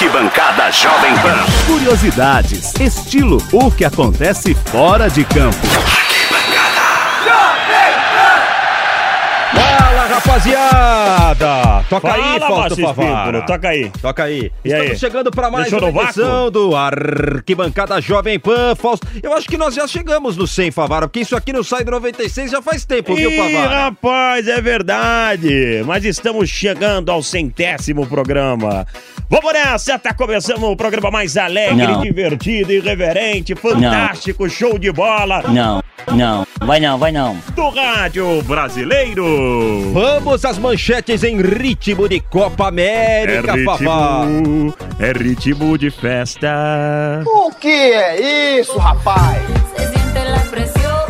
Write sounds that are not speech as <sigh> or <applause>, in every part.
Arquibancada Jovem Pan. Curiosidades, estilo, o que acontece fora de campo. Rapaziada! Toca Fala, aí, Fausto Favara. Espímpolo, toca aí. Toca aí. E Estamos aí? chegando para mais Deixou uma edição do Arquibancada Jovem Pan. Fausto, eu acho que nós já chegamos no 100, Favara, porque isso aqui não sai do 96 já faz tempo, viu, Ih, Favara? rapaz, é verdade. Mas estamos chegando ao centésimo programa. Vamos nessa, tá começando o programa mais alegre, Não. divertido, irreverente, fantástico, show de bola Não, não, vai não, vai não. do rádio brasileiro. Vamos às manchetes em ritmo de Copa É América, Favara. ritmo, é ritmo de festa. O que é isso, rapaz? Con pasión.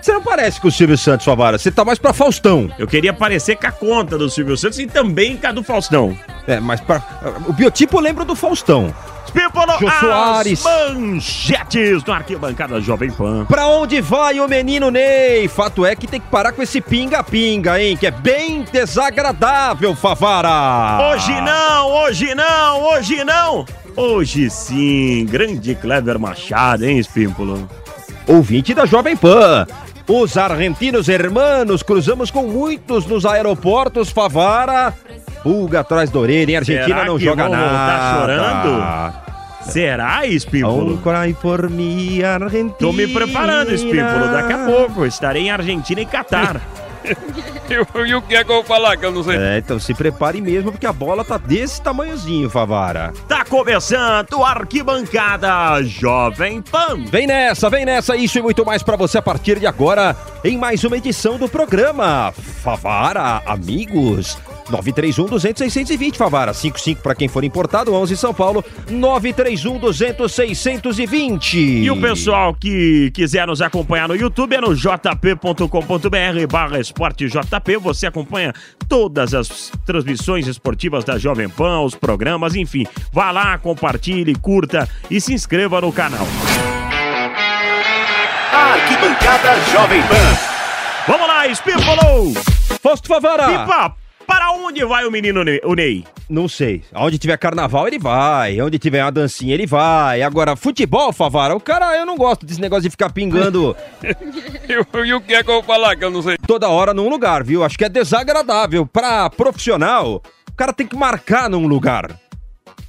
Você não parece com o Silvio Santos, Favara. Você tá mais pra Faustão. Eu queria parecer com a conta do Silvio Santos e também com a do Faustão. É, mas pra... o biotipo lembra do Faustão. Pípolo, Jô Soares. manchetes do Arquibancada Jovem Pan. Pra onde vai o menino Ney? Fato é que tem que parar com esse pinga-pinga, hein? Que é bem desagradável, Favara. Hoje não, hoje não, hoje não. Hoje sim, grande Clever Machado, hein, Espímpolo? Ouvinte da Jovem Pan. Os argentinos hermanos cruzamos com muitos nos aeroportos, Favara. Pulga atrás da orelha, hein? Argentina Será não que joga vão nada. voltar chorando? Será, Espímpolo? Don't cry for me, Argentina. Tô me preparando, Espímpolo. Daqui a pouco estarei em Argentina e Catar. <laughs> E o que é que eu vou falar que eu não sei? É, então se prepare mesmo, porque a bola tá desse tamanhozinho, Favara. Tá começando o Arquibancada Jovem Pan. Vem nessa, vem nessa, isso e muito mais pra você a partir de agora em mais uma edição do programa Favara Amigos. 931 200 620 Favara 55 para quem for importado 11 São Paulo 931 200 620 E o pessoal que quiser nos acompanhar no YouTube é no jp.com.br barra esporte JP. Você acompanha todas as transmissões esportivas da Jovem Pan, os programas, enfim. Vá lá, compartilhe, curta e se inscreva no canal. Arquibancada Jovem Pan. Vamos lá, Espímpolo! Fausto Favara Pipa, para onde vai o menino Ney? o Ney? Não sei, onde tiver carnaval ele vai, onde tiver uma dancinha ele vai. Agora, futebol, Favara, o cara, eu não gosto desse negócio de ficar pingando <laughs> E, e o que é que eu vou falar que eu não sei? toda hora num lugar, viu? Acho que é desagradável. Pra profissional, o cara tem que marcar num lugar.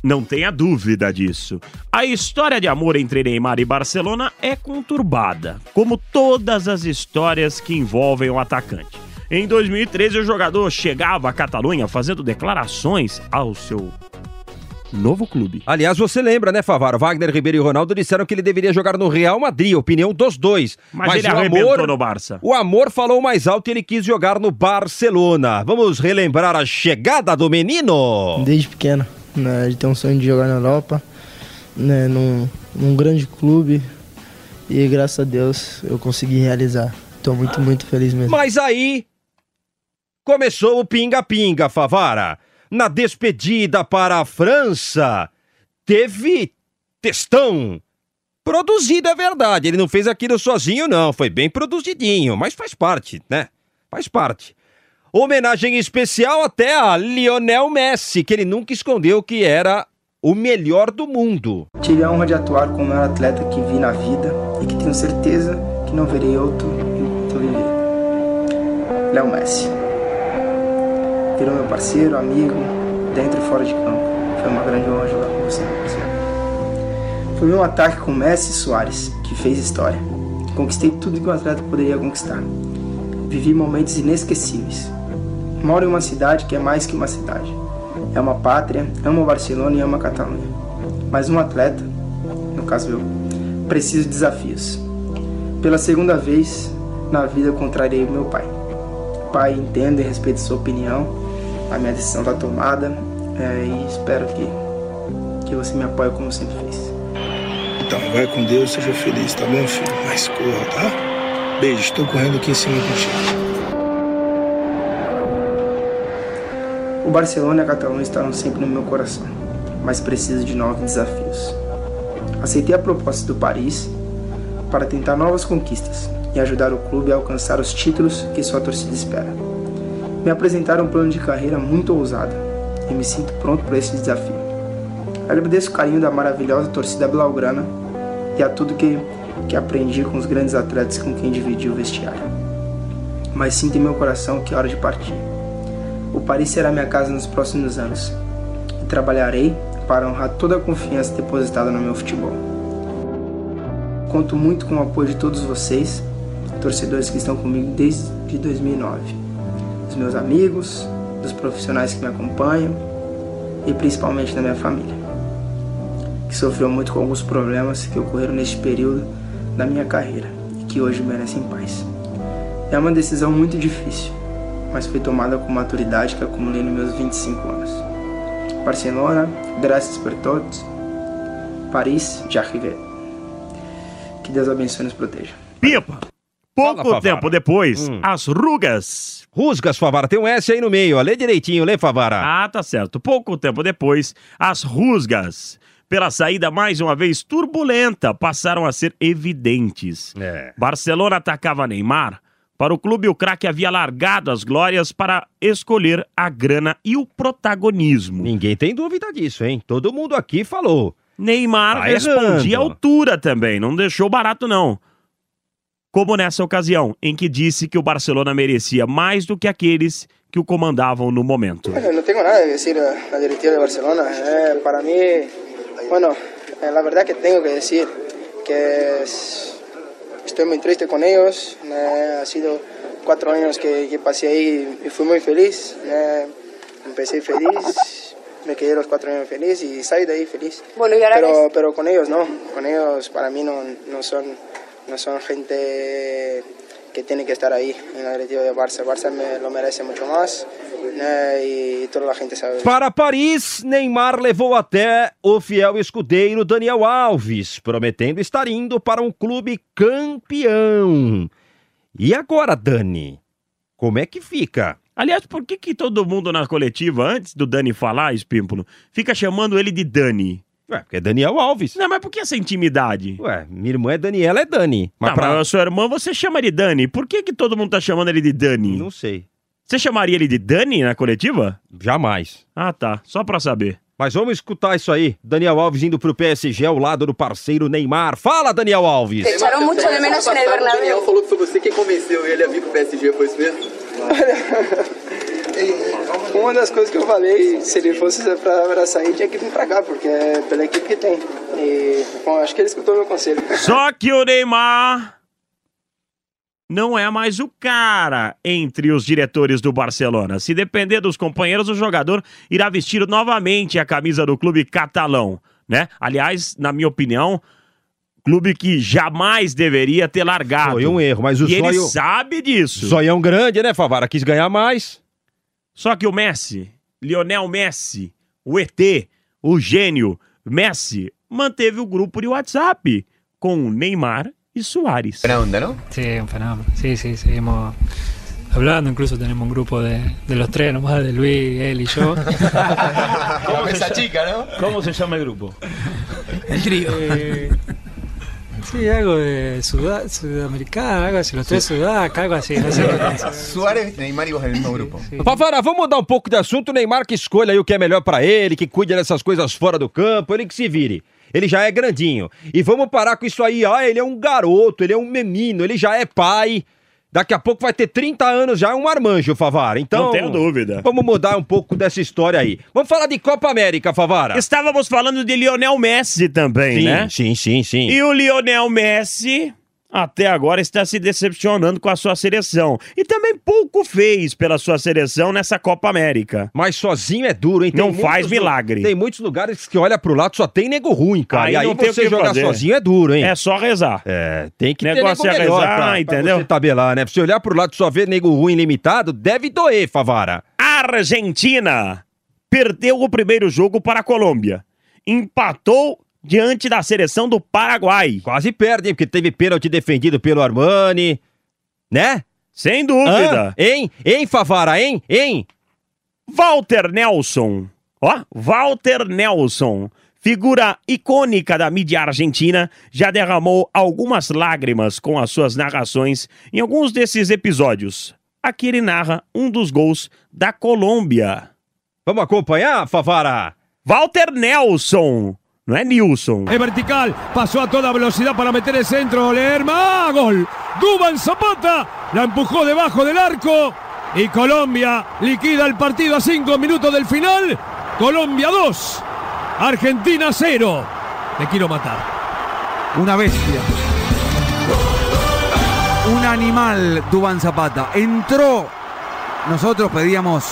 Não tenha dúvida disso. A história de amor entre Neymar e Barcelona é conturbada, como todas as histórias que envolvem o atacante. Em 2013, o jogador chegava à Catalunha fazendo declarações ao seu novo clube. Aliás, você lembra, né, Favara? Wagner Ribeiro e Ronaldo disseram que ele deveria jogar no Real Madrid, opinião dos dois. Mas, ele arrebentou no Barça. O amor falou mais alto e ele quis jogar no Barcelona. Vamos relembrar a chegada do menino? Desde pequeno, né, de ter um sonho de jogar na Europa, né, num, num grande clube e graças a Deus eu consegui realizar. Tô muito, muito feliz mesmo. Mas aí começou o pinga-pinga, Favara. Na despedida para a França, teve textão. Produzido é verdade, ele não fez aquilo sozinho, não. Foi bem produzidinho, mas faz parte, né? Faz parte. Homenagem especial até a Lionel Messi, que ele nunca escondeu que era o melhor do mundo. Tive a honra de atuar com o maior atleta que vi na vida e que tenho certeza que não verei outro eu viver. Léo Messi. Virou meu parceiro, amigo, dentro e fora de campo. Foi uma grande honra jogar com você, meu parceiro. Foi meu ataque com Messi e Soares que fez história. Conquistei tudo que um atleta poderia conquistar. Vivi momentos inesquecíveis. Moro em uma cidade que é mais que uma cidade. É uma pátria, amo Barcelona e amo a Catalunha. Mas um atleta, no caso eu, preciso de desafios. Pela segunda vez na vida o meu pai. Pai, entendo e respeito sua opinião. A minha decisão está tomada é, e espero que, que você me apoie como sempre fez. Então, vai com Deus, seja feliz, tá bom, filho? Mas corra, tá? Beijo, estou correndo aqui em cima contigo. O Barcelona e a Catalunha estarão sempre no meu coração, mas preciso de novos desafios. Aceitei a proposta do Paris para tentar novas conquistas e ajudar o clube a alcançar os títulos que sua torcida espera. Me apresentaram um plano de carreira muito ousado e me sinto pronto para esse desafio. Agradeço o carinho da maravilhosa torcida blaugrana e a tudo que, que aprendi com os grandes atletas com quem dividi o vestiário. Mas sinto em meu coração que é hora de partir. O Paris será minha casa nos próximos anos e trabalharei para honrar toda a confiança depositada no meu futebol. Conto muito com o apoio de todos vocês, torcedores que estão comigo desde 2009, dos meus amigos, dos profissionais que me acompanham e principalmente da minha família, que sofreu muito com alguns problemas que ocorreram neste período da minha carreira e que hoje merecem paz. É uma decisão muito difícil, mas foi tomada com maturidade que acumulei nos meus 25 anos. Barcelona, graças por todos. Paris, j'arrive. Que Deus abençoe e nos proteja. Pipa! Pouco Fala, tempo depois, Hum. as rugas. Rusgas, Favara, tem um S aí no meio, ó. Lê direitinho, lê, Favara. Ah, tá certo. Pouco tempo depois, as rusgas, pela saída mais uma vez turbulenta, passaram a ser evidentes. É. Barcelona atacava Neymar. Para o clube, o craque havia largado as glórias para escolher a grana e o protagonismo. Ninguém tem dúvida disso, hein? Todo mundo aqui falou. Neymar Tá respondia à altura também, não deixou barato não. Como nessa ocasião, em que disse que o Barcelona merecia mais do que aqueles que o comandavam no momento. No tengo nada a la directiva de Barcelona. Eh, para mí, bueno, eh, la verdad que tengo que decir que es- estoy muy triste con ellos. Eh, ha sido cuatro años que, que pasé ahí y fui muy feliz. Eh, empecé feliz, me quedé los cuatro años feliz y salí de ahí feliz. Bueno, y ahora pero, eres- pero con ellos no, con ellos para mí no, no son, no son gente que tiene que estar ahí en la directiva de Barça. Barça me lo merece mucho más eh, y toda la gente sabe. Para Paris, Neymar levou até o fiel escudeiro Daniel Alves, prometendo estar indo para um clube campeão. E agora, Dani? Como é que fica? Aliás, por que, que todo mundo na coletiva, antes do Dani falar, Espímpolo, fica chamando ele de Dani? Ué, porque é Daniel Alves. Não, mas por que essa intimidade? Ué, minha irmã é Daniela, é Dani. Mas Tá, pra... mas a sua irmã você chama de Dani. Por que, que todo mundo tá chamando ele de Dani? Não sei. Você chamaria ele de Dani na coletiva? Jamais. Ah, tá. Só pra saber. Mas vamos escutar isso aí. Daniel Alves indo pro PSG ao lado do parceiro Neymar. Fala, Daniel Alves. Te echaron mucho de menos en el Bernabéu. falou que foi você que convenceu ele a vir pro PSG, foi isso mesmo? Uma das coisas que eu falei, se ele fosse para sair, tinha que vir para cá, porque é pela equipe que tem. E, bom, acho que ele escutou meu conselho. Só que o Neymar não é mais o cara entre os diretores do Barcelona. Se depender dos companheiros, o jogador irá vestir novamente a camisa do clube catalão, né? Aliás, na minha opinião, clube que jamais deveria ter largado. Foi um erro, mas o e ele sonho... sabe disso. Sonhão grande, né, Favara? Quis ganhar mais. Só que o Messi, Lionel Messi, o ET, o gênio Messi, manteve o grupo de WhatsApp com Neymar e Soares. onda, não? Sí, un fenómeno. Sí, sí, seguimos hablando, incluso tenemos un grupo de, de los tres nomás, de Luis, él y yo. <laughs> Como esa chica, ¿no? ¿Cómo se llama el grupo? El trío. Sí, algo de Sudá- sudamericano, algo así, los tres sudacas, algo así, no sé. <laughs> Suárez, Neymar e vos no mesmo grupo. Favara, vamos mudar um pouco de assunto. O Neymar que escolha aí o que é melhor pra ele, que cuide dessas coisas fora do campo, ele que se vire. Ele já é grandinho. E vamos parar com isso aí. Ah, ele é um garoto, ele é um menino, ele já é pai. Daqui a pouco vai ter 30 anos já, é um marmanjo, Favara. Então. Não tenho dúvida. Vamos mudar um pouco dessa história aí. Vamos falar de Copa América, Favara. Estávamos falando de Lionel Messi também, Sim, né? sim, sim, sim. E o Lionel Messi até agora está se decepcionando com a sua seleção. E também pouco fez pela sua seleção nessa Copa América. Mas sozinho é duro, hein? Não muitos faz milagre. Tem muitos lugares que olha pro lado só tem nego ruim, cara. Aí e aí não tem você jogar fazer. sozinho é duro, hein? É só rezar. É, tem que Negócio ter é nego melhor rezar, pra, entendeu? Pra você tabelar, né? Pra você olhar pro lado e só ver nego ruim limitado, deve doer, Favara. Argentina perdeu o primeiro jogo para a Colômbia. Empatou diante da seleção do Paraguai. Quase perde, hein? Porque teve pênalti defendido pelo Armani, né? Sem dúvida. Hã? Hein? Hein, Favara, hein? Hein? Walter Nelson. Ó, Walter Nelson. Figura icônica da mídia argentina, já derramou algumas lágrimas com as suas narrações em alguns desses episódios. Aqui ele narra um dos gols da Colômbia. Vamos acompanhar, Favara? Walter Nelson. No es Nilson. Es vertical, pasó a toda velocidad para meter el centro. Lerma, ¡Ah, gol. Duban Zapata la empujó debajo del arco y Colombia liquida el partido a cinco minutos del final. Colombia 2, Argentina 0. Te quiero matar. Una bestia. Un animal, Dubán Zapata. Entró. Nosotros pedíamos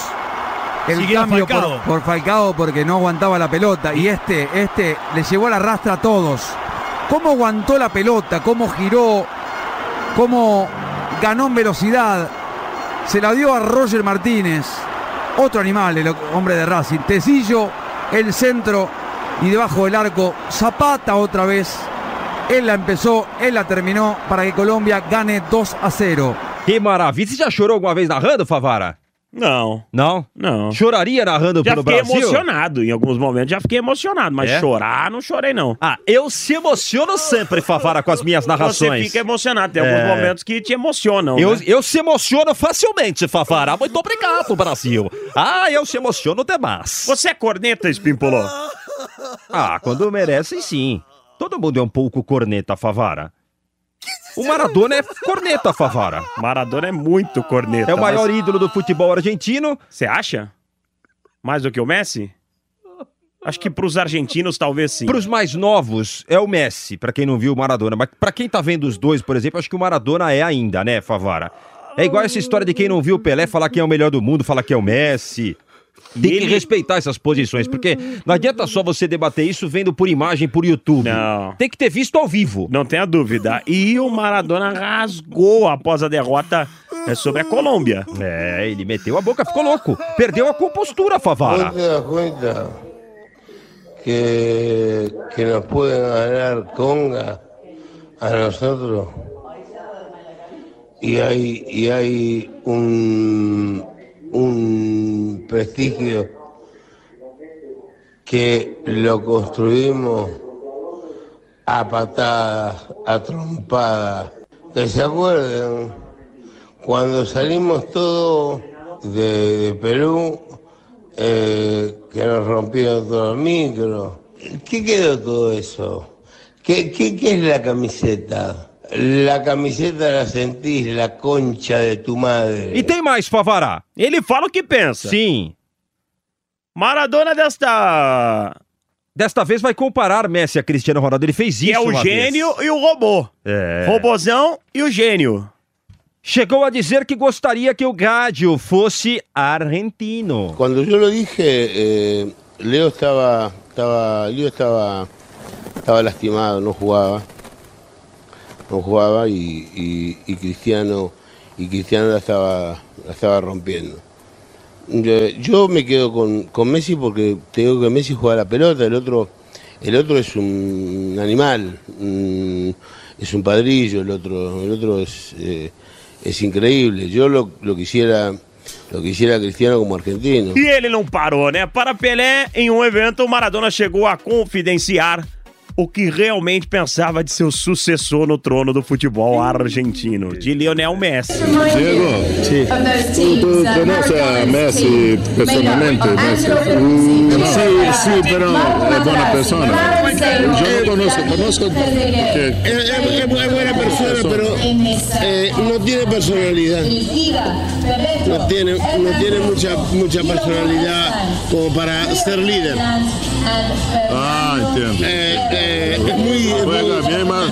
el cambio por- Falcao. Por, Falcao porque no aguantaba la pelota. Y este, este le llevó a la rastra a todos. ¿Cómo aguantó la pelota? ¿Cómo giró? ¿Cómo ganó en velocidad? Se la dio a Roger Martínez. Otro animal, el hombre de Racing. Tecillo, el centro y debajo del arco. Zapata otra vez. Él la empezó, él la terminó para que Colombia gane 2 a 0. Que maravilha. Você já chorou alguma vez narrando, Favara? Não. Não? Não. Choraria narrando Já pelo fiquei Brasil? emocionado em alguns momentos. Já fiquei emocionado, mas É? chorar, não chorei, não. Ah, eu se emociono sempre, Favara, com as minhas narrações. Você fica emocionado. Tem alguns É. momentos que te emocionam. Eu, né? eu se emociono facilmente, Favara. Muito obrigado, Brasil. Ah, eu se emociono demais. Você é corneta, Espimpolô? Ah, quando merecem, sim. Todo mundo é um pouco corneta, Favara. O Maradona é corneta, Favara. Maradona é muito corneta. É o maior mas- ídolo do futebol argentino. Você acha? Mais do que o Messi? Acho que pros argentinos talvez sim. Para os mais novos, é o Messi, pra quem não viu o Maradona. Mas pra quem tá vendo os dois, por exemplo, acho que o Maradona é ainda, né, Favara? É igual essa história de quem não viu o Pelé falar quem é o melhor do mundo, falar que é o Messi. Tem que ele- respeitar essas posições, porque não adianta só você debater isso vendo por imagem por YouTube. Não. Tem que ter visto ao vivo. Não tenha dúvida. E o Maradona rasgou após a derrota é, sobre a Colômbia. É, ele meteu a boca, ficou louco. Perdeu a compostura, Favara. ¿Vos te das cuenta que, que nos pueden ganar Conga a nosotros? Y hay, y hay un, un prestigio que lo construimos a patadas, a trompadas. Que se acuerden, cuando salimos todos de, Perú, eh, que nos rompieron todo el micro. ¿Qué quedó todo eso? ¿Qué, qué, qué es la camiseta? La camiseta la sentís, la concha de tu madre. E tem mais, Favara. Ele fala o que pensa. Sim. Maradona desta. Desta vez vai comparar Messi a Cristiano Ronaldo. Ele fez isso. Que é o uma gênio vez. e o robô. É. Robozão e o gênio. Chegou a dizer que gostaria que o Gádio fosse argentino. Cuando yo lo dije, eh, Leo estaba, estaba, Leo estaba, estaba lastimado, no jugaba, no jugaba y, y- y Cristiano, y Cristiano la estaba, la estaba rompiendo. Yo, yo me quedo con, con Messi porque te digo que Messi juega la pelota, el otro, el otro es un animal, es un padrillo, el otro, el otro es, eh, es increíble. Yo lo, lo quisiera, lo quisiera Cristiano como argentino. E ele não parou, né? Para Pelé, em um evento, Maradona chegou a confidenciar o que realmente pensava de seu sucessor no trono do futebol argentino, de Lionel Messi. Diego, sí. ¿Tú, tú conoces a Messi personalmente? Messi? Sí, sí, pero es buena persona. Yo no conozco, conozco que Es, es- es buena persona, pero eh, no tiene personalidad. No tiene, no tiene mucha, mucha personalidad como para ser líder. Ah, entiendo. Eh, eh, es muy, Juega bien más,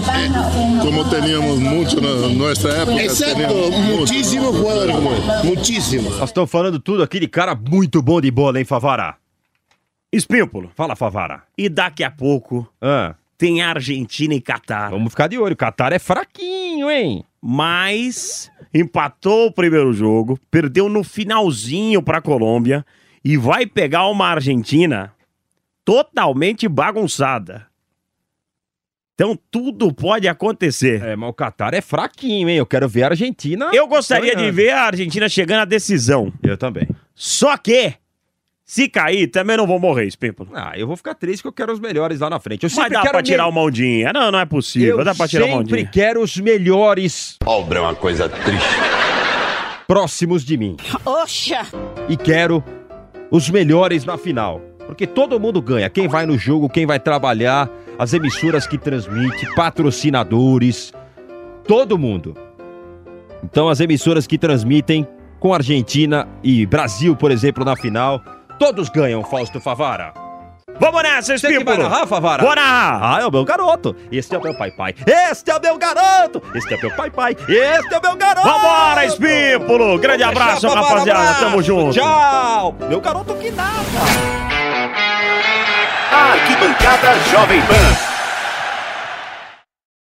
como teníamos mucho en nuestra época. Mucho. muchísimos jugadores como él, muchísimos. Nós estamos falando tudo aqui de cara muito bom de bola, hein, Favara? Espímpolo. Fala, Favara. E daqui a pouco Ah, tem Argentina e Catar. vamos ficar de olho. O Catar é fraquinho, hein? Mas empatou o primeiro jogo, perdeu no finalzinho para a Colômbia e vai pegar uma Argentina totalmente bagunçada. Então tudo pode acontecer. É, mas o Catar é fraquinho, hein? Eu quero ver a Argentina. Eu gostaria de ganhando. ver a Argentina chegando à decisão. Eu também. Só que, se cair, também não vou morrer, Espímpolo. Ah, eu vou ficar triste que eu quero os melhores lá na frente. Eu Mas sempre dá quero pra tirar me- o mão dinha. Não, não é possível. Eu dá pra tirar o mão sempre dinha. quero os melhores Pobre é uma coisa triste. próximos de mim. Oxa! E quero os melhores na final. Porque todo mundo ganha. Quem vai no jogo, quem vai trabalhar, as emissoras que transmitem, patrocinadores, todo mundo. Então as emissoras que transmitem com Argentina e Brasil, por exemplo, na final, todos ganham, Fausto Favara. Vamos nessa, Você que vai Espípulo! narrar, Favara? Bora narrar! Ah, é o meu garoto. Este é o meu pai pai. Este é o meu garoto. Este é o meu pai pai. Este é o meu garoto. Vambora, Espípulo! Grande Vamos abraço, deixar, Favara, rapaziada. abraço. Tamo junto. Tchau. Meu garoto que nada. Arquibancada Jovem Pan.